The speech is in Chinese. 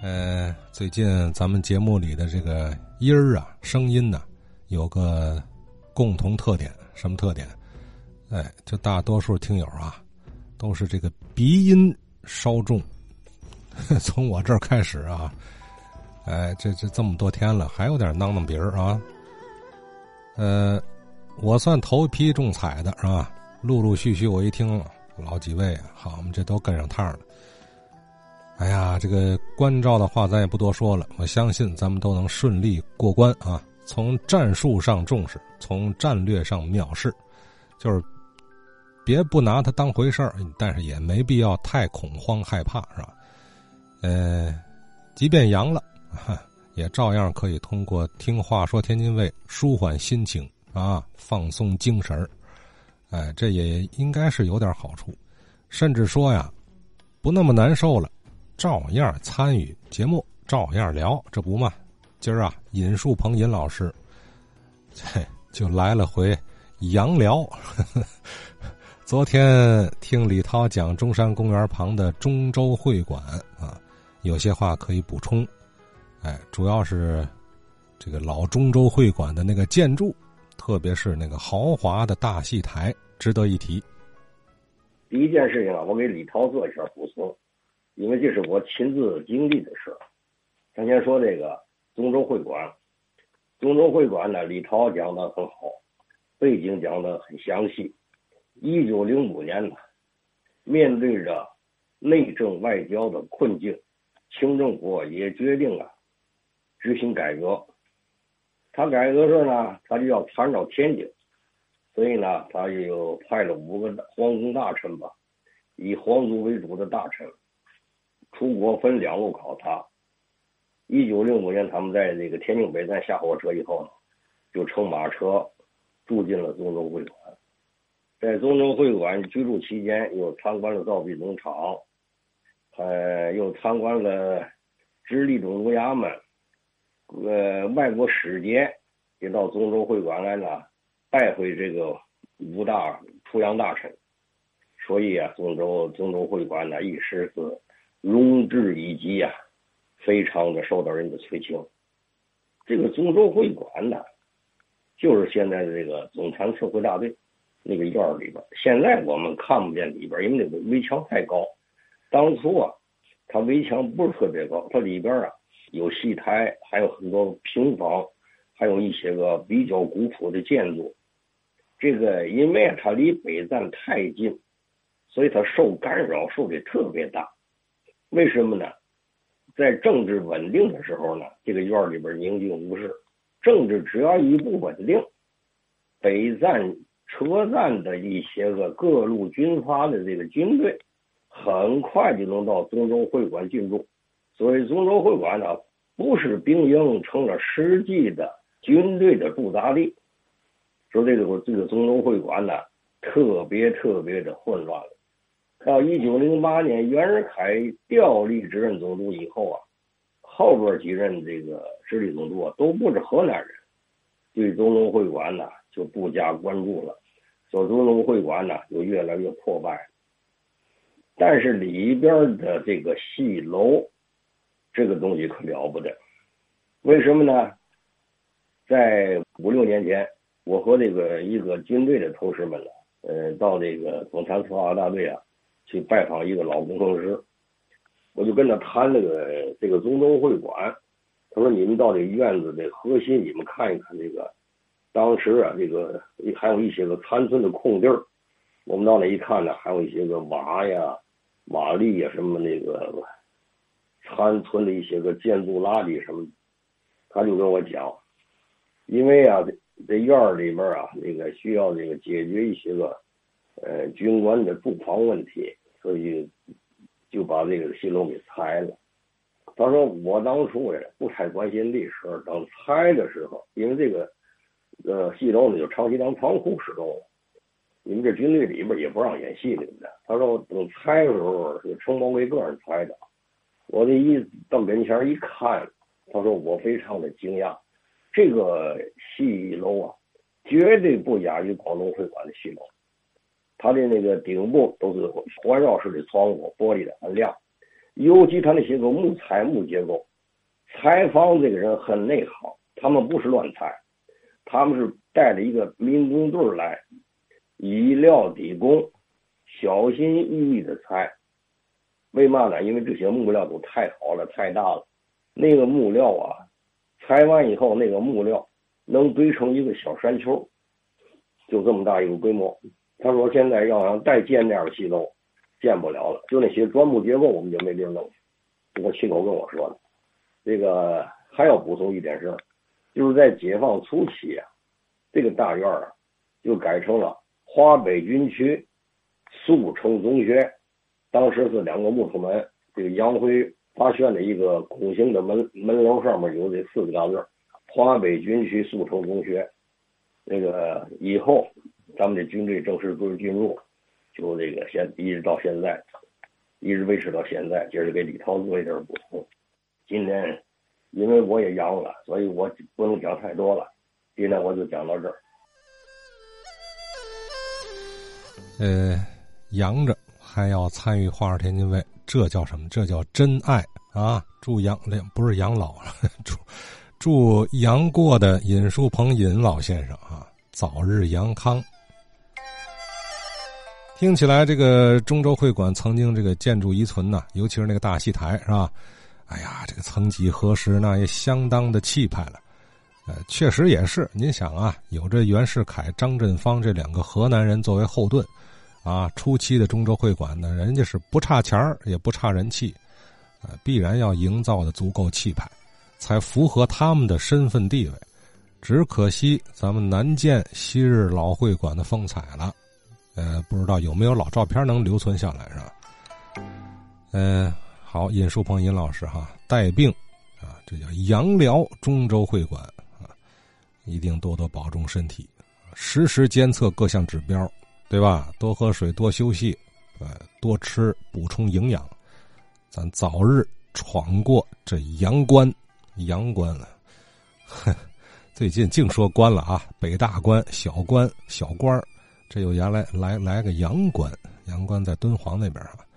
呃，最近咱们节目里的这个音儿啊，声音呢，有个共同特点，什么特点？哎，就大多数听友啊，都是这个鼻音稍重。从我这儿开始啊，哎，这这这么多天了，还有点囔囔鼻儿啊。呃，我算头一批中彩的是吧？陆陆续续我一听，老几位好，我们这都跟上趟了。哎呀，这个关照的话咱也不多说了，我相信咱们都能顺利过关啊。从战术上重视，从战略上藐视，就是别不拿它当回事儿，但是也没必要太恐慌害怕，是吧？呃，即便阳了，也照样可以通过听话说天津卫舒缓心情啊，放松精神。哎，这也应该是有点好处，甚至说呀，不那么难受了，照样参与节目，照样聊，这不嘛？今儿啊，尹树鹏尹老师，就来了回阳聊。昨天听李涛讲中山公园旁的中州会馆啊。有些话可以补充，哎，主要是这个老中州会馆的那个建筑，特别是那个豪华的大戏台，值得一提。第一件事情啊，我给李涛做一下补充，因为这是我亲自经历的事儿。咱先说这个中州会馆，中州会馆呢，李涛讲的很好，背景讲的很详细。一九零五年呢，面对着内政外交的困境。清政府也决定了执行改革，他改革时呢，他就要参照天津，所以呢，他就派了五个皇宫大臣吧，以皇族为主的大臣出国分两路考察。一九六五年，他们在这个天津北站下火车以后呢，就乘马车住进了中州会馆，在中州会馆居住期间，又参观了造币农场。呃，又参观了直隶总督衙门，呃，外国使节也到中州会馆来了，拜会这个五大出洋大臣，所以啊，中州中州会馆呢一时是荣至以极呀，非常的受到人的垂青。这个中州会馆呢，就是现在的这个总参测绘大队那个院里边，现在我们看不见里边，因为那个围墙太高。当初啊，它围墙不是特别高，它里边啊有戏台，还有很多平房，还有一些个比较古朴的建筑。这个因为它离北站太近，所以它受干扰受的特别大。为什么呢？在政治稳定的时候呢，这个院里边宁静无事。政治只要一不稳定，北站车站的一些个各路军阀的这个军队。很快就能到中州会馆进驻，所以中州会馆呢，不是兵营，成了实际的军队的驻扎地。说这个这个中州会馆呢，特别特别的混乱了。到一九零八年袁世凯调离直任总督以后啊，后边几任这个直隶总督啊，都不是河南人，对中州会馆呢就不加关注了，所中州会馆呢就越来越破败。但是里边的这个戏楼，这个东西可了不得。为什么呢？在五六年前，我和这个一个军队的同事们呢，呃，到这个总参策划大队啊，去拜访一个老工程师。我就跟他谈这个这个中东会馆，他说：“你们到这院子的核心，你们看一看这个，当时啊，这个还有一些个残存的空地儿。我们到那一看呢，还有一些个瓦呀。”瓦砾呀，什么那个残存的一些个建筑垃圾什么，他就跟我讲，因为啊，这这院里面啊，那个需要这个解决一些个呃军官的住房问题，所以就把这个戏楼给拆了。他说我当初也不太关心历史，等拆的时候，因为这个呃戏楼呢就长期当仓库使用。你们这军队里边也不让演戏，对不对？他说等拆的时候是承包给个人拆的。我这一到跟前一看，他说我非常的惊讶，这个戏楼啊，绝对不亚于广东会馆的戏楼。它的那个顶部都是环绕式的窗户，玻璃的很亮，尤其他那些个木材木结构，采访这个人很内行，他们不是乱采，他们是带着一个民工队来，以料抵工，小心翼翼的采。为嘛呢？因为这些木料都太好了，太大了。那个木料啊，采完以后，那个木料能堆成一个小山丘，就这么大一个规模。他说现在要想再建那样的戏楼，建不了了。就那些砖木结构，我们就没地儿弄。我亲口跟我说的。这个还要补充一点是，就是在解放初期啊，这个大院啊，就改成了华北军区速成中学。当时是两个木头门，这个杨辉发现的一个拱形的门门楼上面有这四个大字华北军区速成中学”。那个以后，咱们的军队正式步入进入，就这个现一直到现在，一直维持到现在。接着给李涛做一点补充。今天因为我也阳了，所以我不能讲太多了。今天我就讲到这儿。呃，阳着。还要参与花儿天津卫，这叫什么？这叫真爱啊！祝杨不是养老，祝祝杨过的尹树鹏尹老先生啊早日阳康。听起来这个中州会馆曾经这个建筑遗存呢，尤其是那个大戏台是吧？哎呀，这个曾几何时那也相当的气派了。呃，确实也是。您想啊，有着袁世凯、张振芳这两个河南人作为后盾。啊，初期的中州会馆呢，人家是不差钱儿，也不差人气，呃，必然要营造的足够气派，才符合他们的身份地位。只可惜咱们难见昔日老会馆的风采了，呃，不知道有没有老照片能留存下来，是吧？嗯，好，尹树鹏尹老师哈，带病啊，这叫阳疗中州会馆啊，一定多多保重身体，实时监测各项指标。对吧？多喝水，多休息，呃，多吃，补充营养，咱早日闯过这阳关。阳关了，最近净说关了啊！北大关、小关、小官这有原来来来个阳关，阳关在敦煌那边啊。